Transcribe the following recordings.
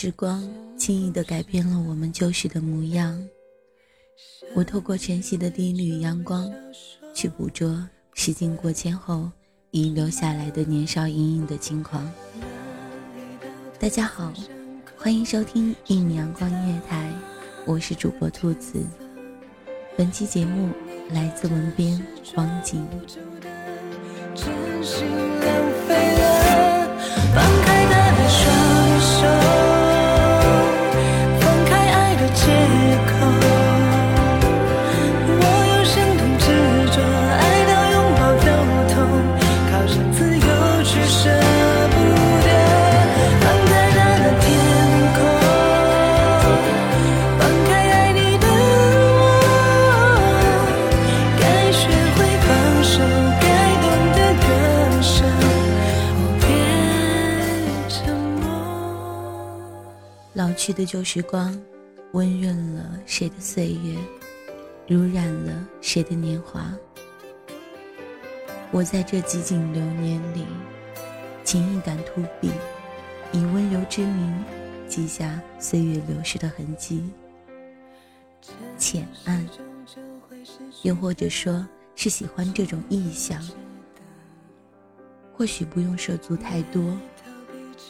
时光轻易地改变了我们旧时的模样。我透过晨曦的第一缕阳光，去捕捉时间过千后遗留下来的年少隐隐的轻狂。大家好，欢迎收听一米阳光音乐台，我是主播兔子。本期节目来自文编光景。去的旧时光，温润了谁的岁月，濡染了谁的年华。我在这几景流年里，轻一杆秃笔，以温柔之名，记下岁月流逝的痕迹。浅暗，又或者说是喜欢这种意象。或许不用涉足太多，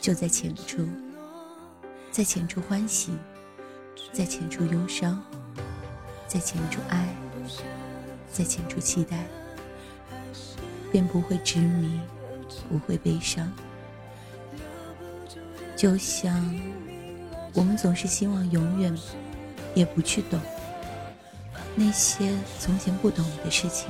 就在浅处。在浅处欢喜，在浅处忧伤，在浅处爱，在浅处期待，便不会执迷，不会悲伤。就像我们总是希望永远也不去懂那些从前不懂的事情。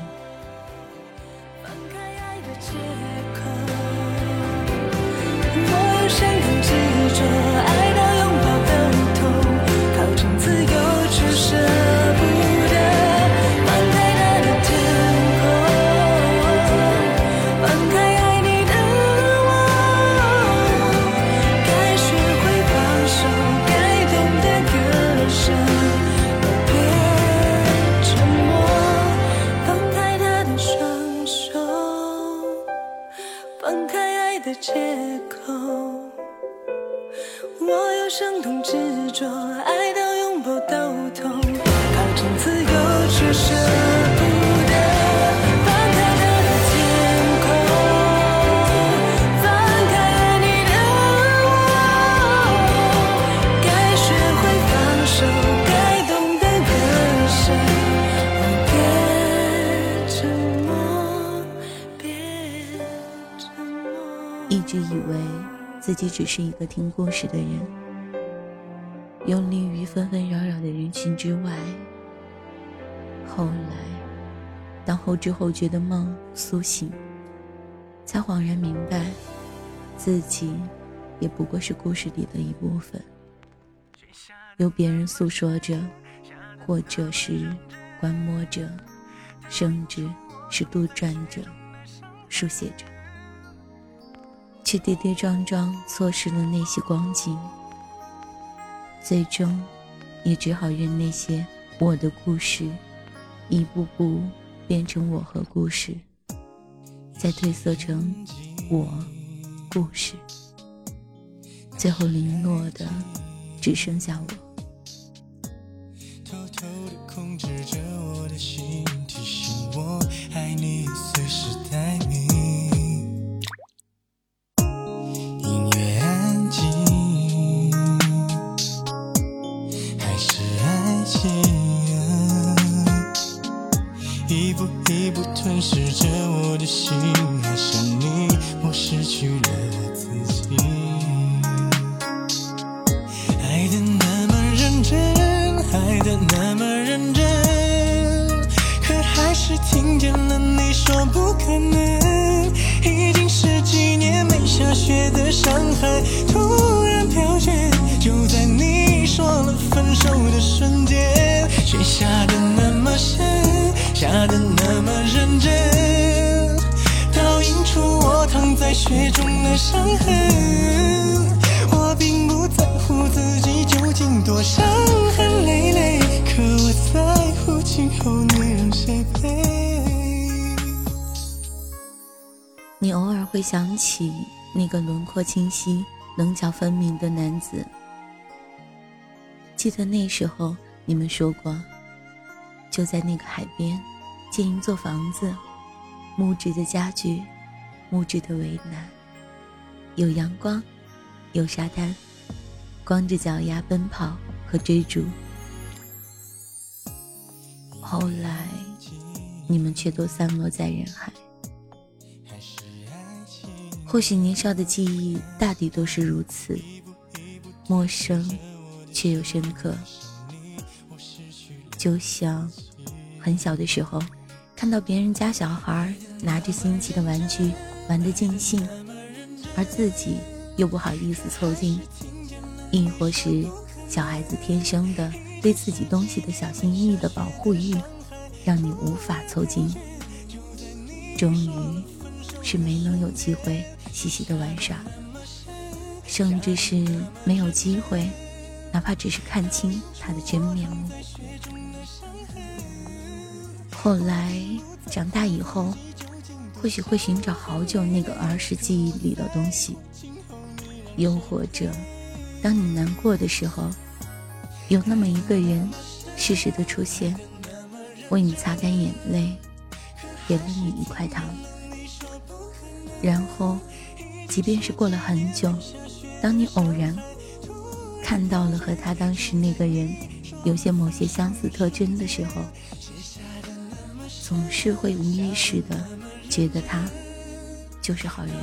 只是一个听故事的人，游离于纷纷扰扰的人群之外。后来，当后知后觉的梦苏醒，才恍然明白，自己也不过是故事里的一部分，由别人诉说着，或者是观摩着，甚至是杜撰着，书写着。却跌跌撞撞错失了那些光景，最终也只好任那些我的故事一步步变成我和故事，再褪色成我故事，最后零落的只剩下我。偷偷的控制着我的心爱上你，我失去了我自己。爱的那么认真，爱的那么认真，可还是听见了你说不可能。已经十几年没下雪的上海，突然飘雪，就在。雪中的伤痕，我并不在乎自己究竟多伤痕累累，可我在乎今后你让谁陪。你偶尔会想起那个轮廓清晰、棱角分明的男子，记得那时候你们说过，就在那个海边建一座房子，木质的家具，木质的围栏，有阳光，有沙滩，光着脚丫奔跑和追逐。后来，你们却都散落在人海。或许年少的记忆大抵都是如此，陌生却又深刻。就像很小的时候，看到别人家小孩拿着新奇的玩具玩得尽兴，而自己又不好意思凑近；亦或是小孩子天生的对自己东西的小心翼翼的保护欲，让你无法凑近。终于是没能有机会。细细的玩耍，甚至是没有机会，哪怕只是看清他的真面目。后来长大以后，或许会寻找好久那个儿时记忆里的东西，又或者，当你难过的时候，有那么一个人适时的出现，为你擦干眼泪，给了你一块糖，然后。即便是过了很久，当你偶然看到了和他当时那个人有些某些相似特征的时候，总是会无意识的觉得他就是好人。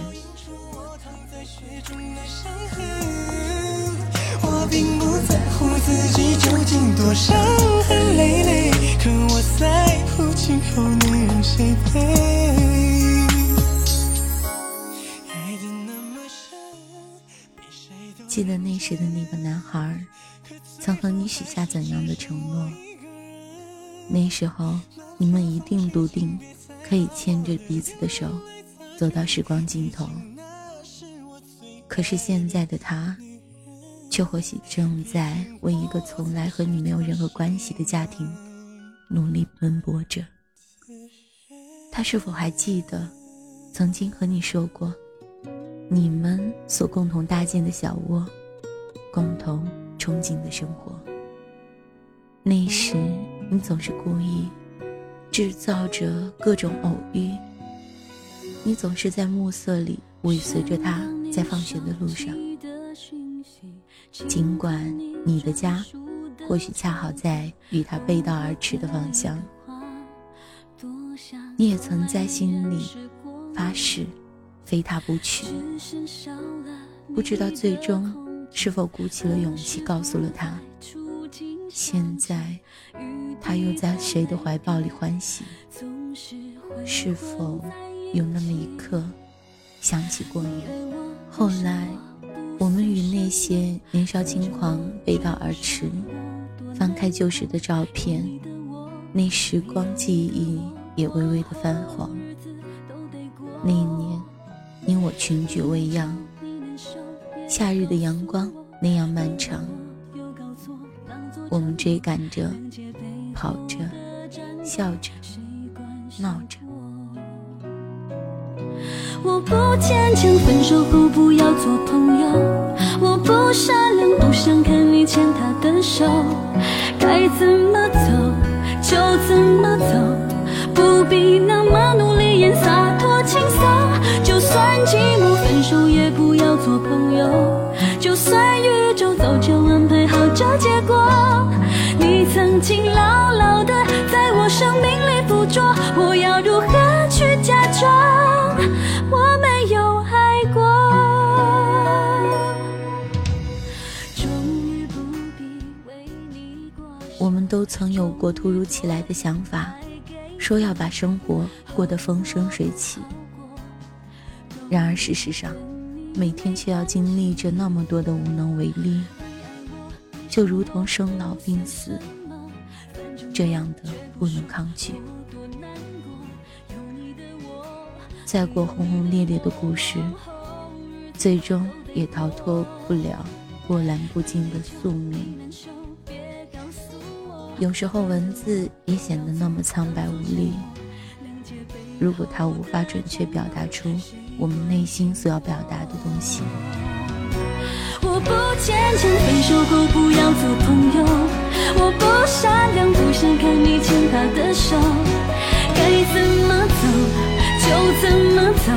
我并不在乎自己究竟多伤痕累累，可我在乎今后你让谁陪。记得那时的那个男孩，曾和你许下怎样的承诺？那时候你们一定笃定，可以牵着彼此的手，走到时光尽头。可是现在的他，却或许正在为一个从来和你没有任何关系的家庭努力奔波着。他是否还记得，曾经和你说过？你们所共同搭建的小窝，共同憧憬的生活。那时，你总是故意制造着各种偶遇。你总是在暮色里尾随着他，在放学的路上。尽管你的家或许恰好在与他背道而驰的方向，你也曾在心里发誓。非他不娶，不知道最终是否鼓起了勇气告诉了他。现在，他又在谁的怀抱里欢喜？是否有那么一刻想起过你？后来，我们与那些年少轻狂背道而驰。翻开旧时的照片，那时光记忆也微微的泛黄。那一年。你我群居未央，夏日的阳光那样漫长，我们追赶着，跑着，笑着，闹着。我不坚强，分手后不要做朋友。我不善良，不想看你牵他的手。该怎么走就怎么走，不必那么努力演洒脱轻松。就算寂寞，分手也不要做朋友。就算宇宙早就安排好这结果，你曾经牢牢的在我生命里附着，我要如何去假装我没有爱过？我们都曾有过突如其来的想法，说要把生活过得风生水起。然而，事实上，每天却要经历着那么多的无能为力，就如同生老病死这样的不能抗拒。再过轰轰烈烈的故事，最终也逃脱不了波澜不惊的宿命。有时候，文字也显得那么苍白无力。如果它无法准确表达出。我们内心所要表达的东西。我不坚强，分手后不要做朋友。我不善良，不想看你牵他的手。该怎么走就怎么走，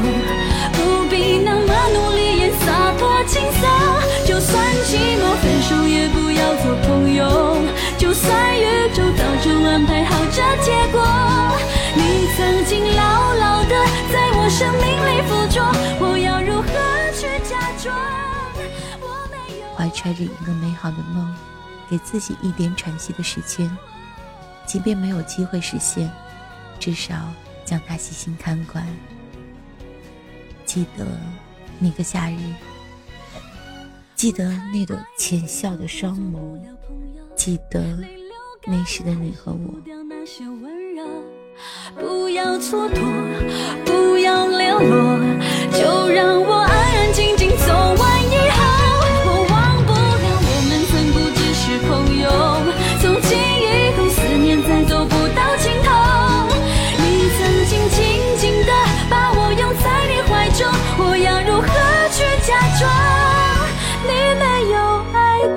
怀揣着一个美好的梦，给自己一点喘息的时间，即便没有机会实现，至少将它细心看管。记得那个夏日，记得那朵浅笑的双眸。记得那时的你和我。不要蹉跎，不要流落，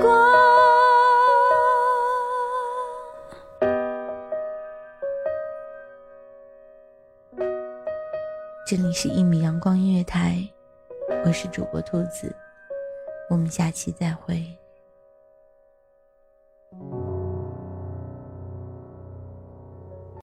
光。这里是一米阳光音乐台，我是主播兔子，我们下期再会。